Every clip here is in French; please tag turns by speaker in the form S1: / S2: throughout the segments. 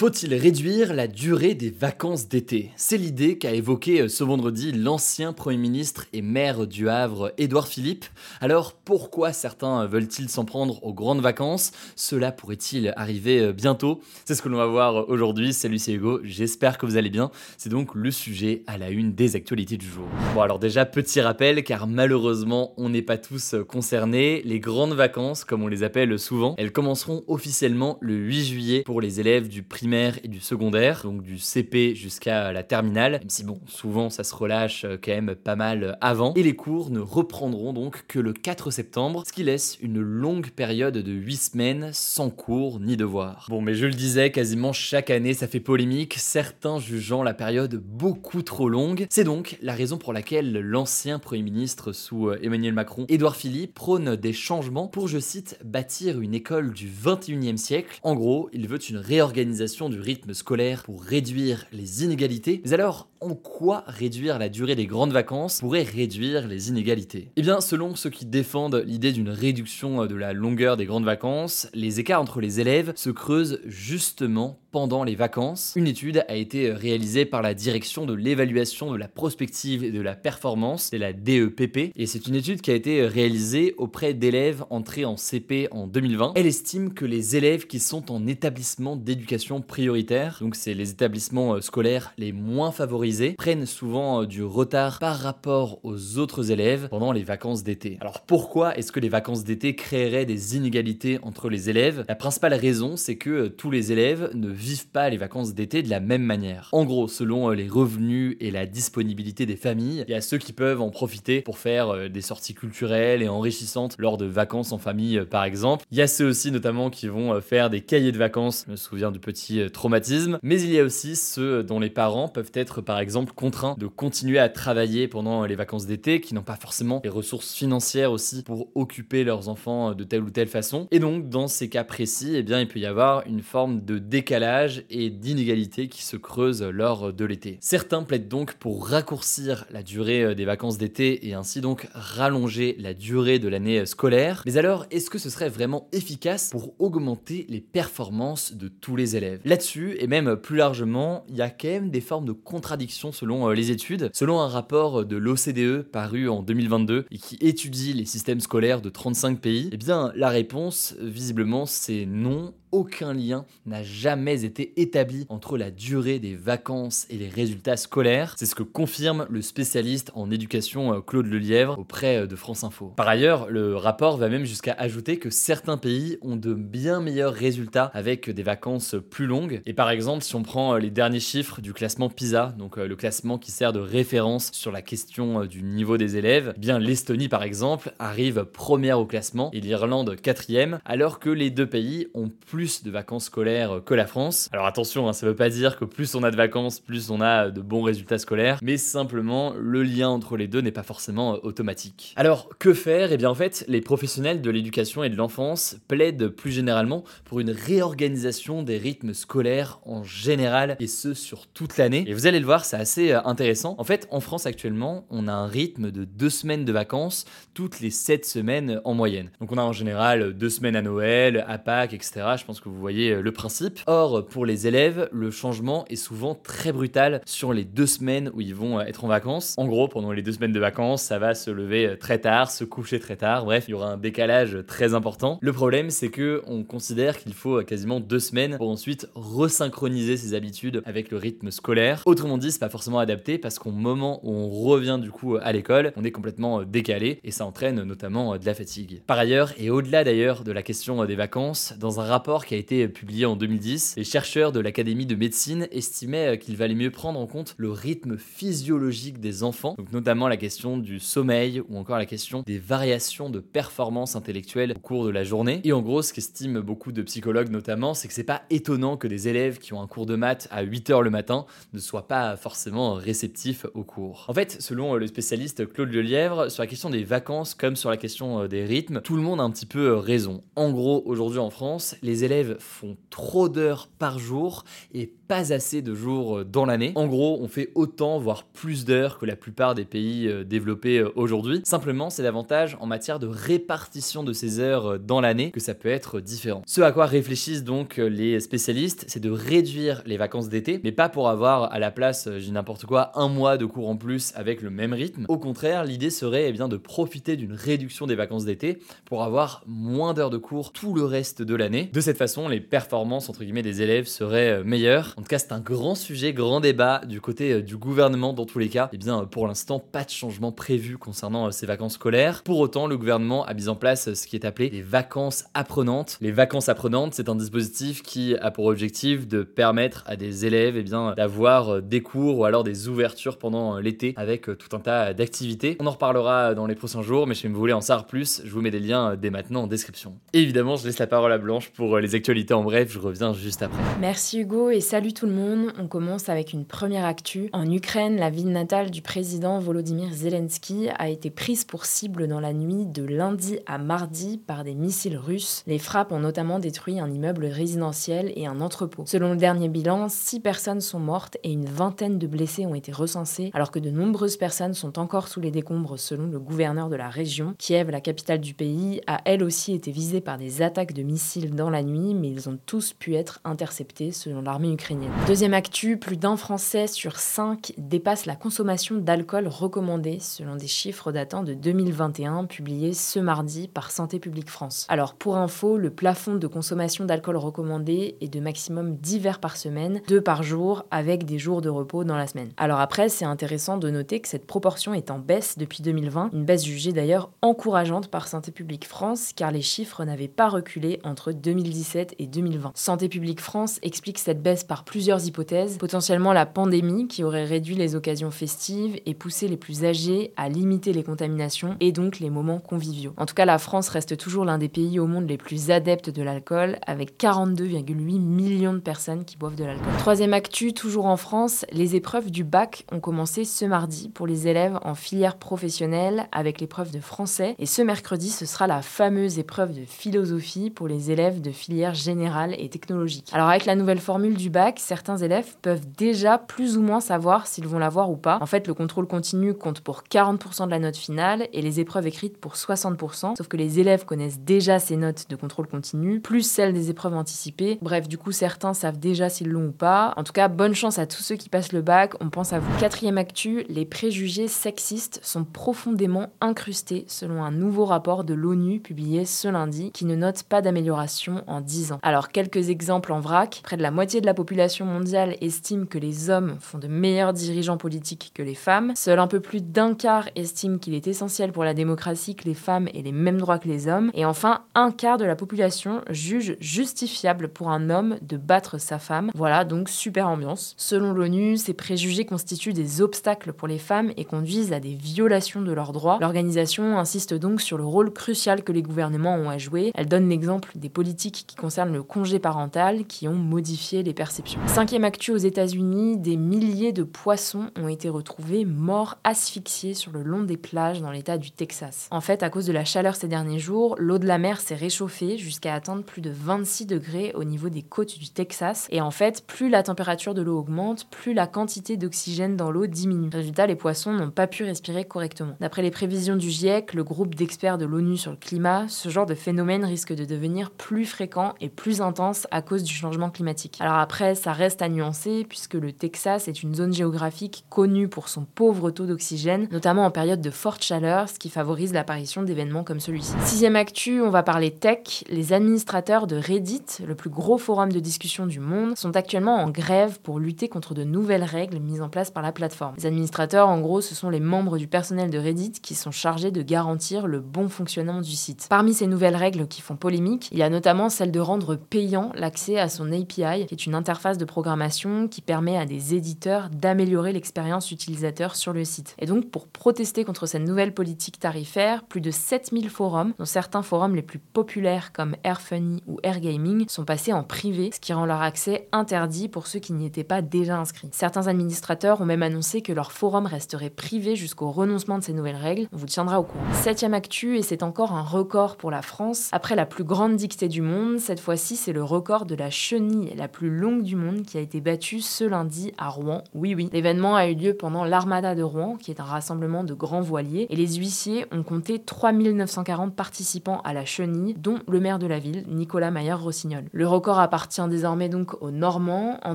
S1: Faut-il réduire la durée des vacances d'été? C'est l'idée qu'a évoquée ce vendredi l'ancien Premier ministre et maire du Havre, Édouard Philippe. Alors pourquoi certains veulent-ils s'en prendre aux grandes vacances? Cela pourrait-il arriver bientôt? C'est ce que l'on va voir aujourd'hui. Salut, c'est Hugo, j'espère que vous allez bien. C'est donc le sujet à la une des actualités du jour. Bon alors déjà, petit rappel, car malheureusement on n'est pas tous concernés. Les grandes vacances, comme on les appelle souvent, elles commenceront officiellement le 8 juillet pour les élèves du primaire et du secondaire, donc du CP jusqu'à la terminale, même si bon, souvent ça se relâche euh, quand même pas mal avant, et les cours ne reprendront donc que le 4 septembre, ce qui laisse une longue période de 8 semaines sans cours ni devoirs. Bon, mais je le disais, quasiment chaque année ça fait polémique, certains jugeant la période beaucoup trop longue. C'est donc la raison pour laquelle l'ancien Premier ministre sous euh, Emmanuel Macron, Édouard Philippe, prône des changements pour, je cite, bâtir une école du 21e siècle. En gros, il veut une réorganisation du rythme scolaire pour réduire les inégalités. Mais alors, en quoi réduire la durée des grandes vacances pourrait réduire les inégalités? Eh bien, selon ceux qui défendent l'idée d'une réduction de la longueur des grandes vacances, les écarts entre les élèves se creusent justement pendant les vacances. Une étude a été réalisée par la direction de l'évaluation de la prospective et de la performance, c'est la DEPP, et c'est une étude qui a été réalisée auprès d'élèves entrés en CP en 2020. Elle estime que les élèves qui sont en établissement d'éducation prioritaire, donc c'est les établissements euh, scolaires les moins favorisés, prennent souvent euh, du retard par rapport aux autres élèves pendant les vacances d'été. Alors pourquoi est-ce que les vacances d'été créeraient des inégalités entre les élèves? La principale raison, c'est que euh, tous les élèves ne vivent pas les vacances d'été de la même manière. En gros, selon les revenus et la disponibilité des familles, il y a ceux qui peuvent en profiter pour faire des sorties culturelles et enrichissantes lors de vacances en famille par exemple. Il y a ceux aussi notamment qui vont faire des cahiers de vacances, je me souviens du petit traumatisme, mais il y a aussi ceux dont les parents peuvent être par exemple contraints de continuer à travailler pendant les vacances d'été, qui n'ont pas forcément les ressources financières aussi pour occuper leurs enfants de telle ou telle façon. Et donc dans ces cas précis, eh bien il peut y avoir une forme de décalage et d'inégalité qui se creuse lors de l'été. Certains plaident donc pour raccourcir la durée des vacances d'été et ainsi donc rallonger la durée de l'année scolaire. Mais alors, est-ce que ce serait vraiment efficace pour augmenter les performances de tous les élèves? Là-dessus, et même plus largement, il y a quand même des formes de contradictions selon euh, les études. Selon un rapport de l'OCDE paru en 2022 et qui étudie les systèmes scolaires de 35 pays, eh bien la réponse, visiblement, c'est non aucun lien n'a jamais été établi entre la durée des vacances et les résultats scolaires. C'est ce que confirme le spécialiste en éducation euh, Claude Lelièvre auprès euh, de France Info. Par ailleurs, le rapport va même jusqu'à ajouter que certains pays ont de bien meilleurs résultats avec des vacances plus longues. Et par exemple, si on prend euh, les derniers chiffres du classement PISA, donc le classement qui sert de référence sur la question du niveau des élèves, eh bien l'Estonie par exemple arrive première au classement et l'Irlande quatrième, alors que les deux pays ont plus de vacances scolaires que la France. Alors attention, hein, ça veut pas dire que plus on a de vacances, plus on a de bons résultats scolaires, mais simplement le lien entre les deux n'est pas forcément euh, automatique. Alors que faire? Eh bien en fait, les professionnels de l'éducation et de l'enfance plaident plus généralement pour une réorganisation des rythmes scolaires en général et ce sur toute l'année. Et vous allez le voir, c'est assez euh, intéressant. En fait, en France actuellement, on a un rythme de deux semaines de vacances toutes les sept semaines en moyenne. Donc on a en général deux semaines à Noël, à Pâques, etc. pense que vous voyez euh, le principe. Or, pour les élèves, le changement est souvent très brutal sur les deux semaines où ils vont euh, être en vacances. En gros, pendant les deux semaines de vacances, ça va se lever euh, très tard, se coucher très tard. Bref, il y aura un décalage très important. Le problème, c'est que on considère qu'il faut quasiment deux semaines pour ensuite resynchroniser ses habitudes avec le rythme scolaire. Autrement dit, c'est pas forcément adapté parce qu'au moment où on revient du coup à l'école, on est complètement décalé et ça entraîne notamment de la fatigue. Par ailleurs, et au-delà d'ailleurs de la question des vacances, dans un rapport qui a été publié en 2010, les chercheurs de l'Académie de médecine estimaient qu'il valait mieux prendre en compte le rythme physiologique des enfants, donc notamment la question du sommeil ou encore la question des variations de performance intellectuelle au cours de la journée. Et en gros, ce qu'estiment beaucoup de psychologues notamment, c'est que c'est pas étonnant que des élèves qui ont un cours de maths à 8h le matin ne soient pas forcément réceptifs au cours. En fait, selon le spécialiste Claude Lelièvre, sur la question des vacances comme sur la question des rythmes, tout le monde a un petit peu raison. En gros, aujourd'hui en France, les élèves font trop d'heures par jour et pas assez de jours euh, dans l'année. En gros, on fait autant, voire plus d'heures que la plupart des pays euh, développés euh, aujourd'hui. Simplement, c'est davantage en matière de répartition de ces heures dans l'année que ça peut être différent. Ce à quoi réfléchissent donc les spécialistes, c'est de réduire les vacances d'été, mais pas pour avoir à la place, j'ai n'importe quoi, un mois de cours en plus avec le même rythme. Au contraire, l'idée serait eh bien, de profiter d'une réduction des vacances d'été pour avoir moins d'heures de cours tout le reste de l'année. De cette façon, les performances entre guillemets des élèves seraient meilleures. En tout cas, c'est un grand sujet, grand débat du côté euh, du gouvernement dans tous les cas. Et eh bien, pour l'instant, pas de changement prévu concernant euh, ces vacances scolaires. Pour autant, le gouvernement a mis en place euh, ce qui est appelé les vacances apprenantes. Les vacances apprenantes, c'est un dispositif qui a pour objectif de permettre à des élèves et eh bien, d'avoir des cours ou alors des ouvertures pendant l'été avec tout un tas d'activités. On en reparlera dans les prochains jours, mais si vous voulez en savoir plus, je vous mets des liens dès maintenant en description. évidemment, je laisse la parole à Blanche pour les actualités en bref, je reviens juste après.
S2: Merci Hugo et salut tout le monde. On commence avec une première actu. En Ukraine, la ville natale du président Volodymyr Zelensky a été prise pour cible dans la nuit de lundi à mardi par des missiles russes. Les frappes ont notamment détruit un immeuble résidentiel et un entrepôt. Selon le dernier bilan, six personnes sont mortes et une vingtaine de blessés ont été recensés, alors que de nombreuses personnes sont encore sous les décombres selon le gouverneur de la région. Kiev, la capitale du pays, a elle aussi été visée par des attaques de missiles dans la nuit, mais ils ont tous pu être interceptés selon l'armée ukrainienne. Deuxième actu, plus d'un Français sur cinq dépasse la consommation d'alcool recommandée selon des chiffres datant de 2021 publiés ce mardi par Santé publique France. Alors pour info, le plafond de consommation d'alcool recommandé est de maximum 10 verres par semaine, 2 par jour avec des jours de repos dans la semaine. Alors après, c'est intéressant de noter que cette proportion est en baisse depuis 2020, une baisse jugée d'ailleurs encourageante par Santé publique France car les chiffres n'avaient pas reculé entre 2017 et 2020. Santé publique France explique cette baisse par plusieurs hypothèses, potentiellement la pandémie qui aurait réduit les occasions festives et poussé les plus âgés à limiter les contaminations et donc les moments conviviaux. En tout cas, la France reste toujours l'un des pays au monde les plus adeptes de l'alcool, avec 42,8 millions de personnes qui boivent de l'alcool. Troisième actu, toujours en France, les épreuves du bac ont commencé ce mardi pour les élèves en filière professionnelle avec l'épreuve de français et ce mercredi, ce sera la fameuse épreuve de philosophie pour les élèves de filière générale et technologique. Alors avec la nouvelle formule du bac, certains élèves peuvent déjà plus ou moins savoir s'ils vont l'avoir ou pas. En fait, le contrôle continu compte pour 40% de la note finale et les épreuves écrites pour 60%, sauf que les élèves connaissent déjà ces notes de contrôle continu, plus celles des épreuves anticipées. Bref, du coup, certains savent déjà s'ils l'ont ou pas. En tout cas, bonne chance à tous ceux qui passent le bac, on pense à vous. Quatrième actu, les préjugés sexistes sont profondément incrustés selon un nouveau rapport de l'ONU publié ce lundi qui ne note pas d'amélioration en 10 ans. Alors, quelques exemples en vrac. Près de la moitié de la population mondiale estime que les hommes font de meilleurs dirigeants politiques que les femmes. Seul un peu plus d'un quart estime qu'il est essentiel pour la démocratie que les femmes aient les mêmes droits que les hommes. Et enfin, un quart de la population juge justifiable pour un homme de battre sa femme. Voilà, donc super ambiance. Selon l'ONU, ces préjugés constituent des obstacles pour les femmes et conduisent à des violations de leurs droits. L'organisation insiste donc sur le rôle crucial que les gouvernements ont à jouer. Elle donne l'exemple des politiques qui concernent le congé parental qui ont modifié les perceptions. Cinquième actu aux États-Unis, des milliers de poissons ont été retrouvés morts asphyxiés sur le long des plages dans l'État du Texas. En fait, à cause de la chaleur ces derniers jours, l'eau de la mer s'est réchauffée jusqu'à atteindre plus de 26 degrés au niveau des côtes du Texas. Et en fait, plus la température de l'eau augmente, plus la quantité d'oxygène dans l'eau diminue. Résultat, les poissons n'ont pas pu respirer correctement. D'après les prévisions du GIEC, le groupe d'experts de l'ONU sur le climat, ce genre de phénomène risque de devenir plus fréquent et plus intense à cause du changement climatique. Alors après, ça reste à nuancer puisque le Texas est une zone géographique connue pour son pauvre taux d'oxygène, notamment en période de forte chaleur, ce qui favorise l'apparition d'événements comme celui-ci. Sixième actu, on va parler tech. Les administrateurs de Reddit, le plus gros forum de discussion du monde sont actuellement en grève pour lutter contre de nouvelles règles mises en place par la plateforme. Les administrateurs, en gros, ce sont les membres du personnel de Reddit qui sont chargés de garantir le bon fonctionnement du site. Parmi ces nouvelles règles qui font polémique, il y a notamment celle de rendre payant l'accès à son API, qui est une interface de programmation qui permet à des éditeurs d'améliorer l'expérience utilisateur sur le site. Et donc, pour protester contre cette nouvelle politique tarifaire, plus de 7000 forums, dont certains forums les plus populaires comme Airfunny ou Airgaming, sont passés en privé, ce qui rend leur accès interdit pour ceux qui n'y étaient pas déjà inscrits. Certains administrateurs ont même annoncé que leur forum resterait privé jusqu'au renoncement de ces nouvelles règles. On vous tiendra au courant. Septième actu, et c'est encore un record pour la France. Après la plus grande dictée du monde, cette fois-ci, c'est le record de la chenille la plus longue du monde qui a été battue ce lundi à Rouen. Oui, oui. L'événement a eu lieu pendant l'Armada de Rouen, qui est un rassemblement de grands voiliers, et les huissiers ont compté 3940 participants à la chenille, dont le maire de la ville, Nicolas Maillard-Rossignol. Le record appartient désormais donc aux Normands. En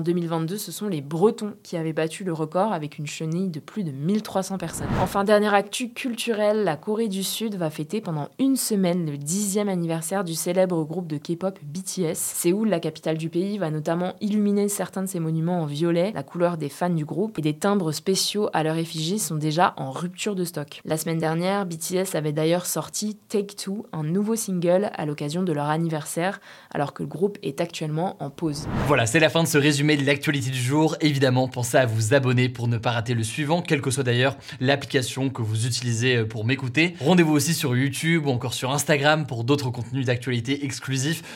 S2: 2022, ce sont les Bretons qui avaient battu le record avec une chenille de plus de 1300 personnes. Enfin, dernière actu culturelle, la Corée du Sud va fêter pendant une semaine le dixième anniversaire du célèbre groupe de K-pop BTS. Séoul, la capitale du pays, va notamment illuminer certains de ses monuments en violet, la couleur des fans du groupe, et des timbres spéciaux à leur effigie sont déjà en rupture de stock. La semaine dernière, BTS avait d'ailleurs sorti Take Two, un nouveau single à l'occasion de leur anniversaire, alors que le groupe est actuellement en pause.
S1: Voilà, c'est la fin de ce résumé de l'actualité du jour. Évidemment, pensez à vous abonner pour ne pas rater le suivant, quelle que soit d'ailleurs l'application que vous utilisez pour m'écouter. Rendez-vous aussi sur YouTube ou encore sur Instagram pour d'autres contenus d'actualité exclusifs.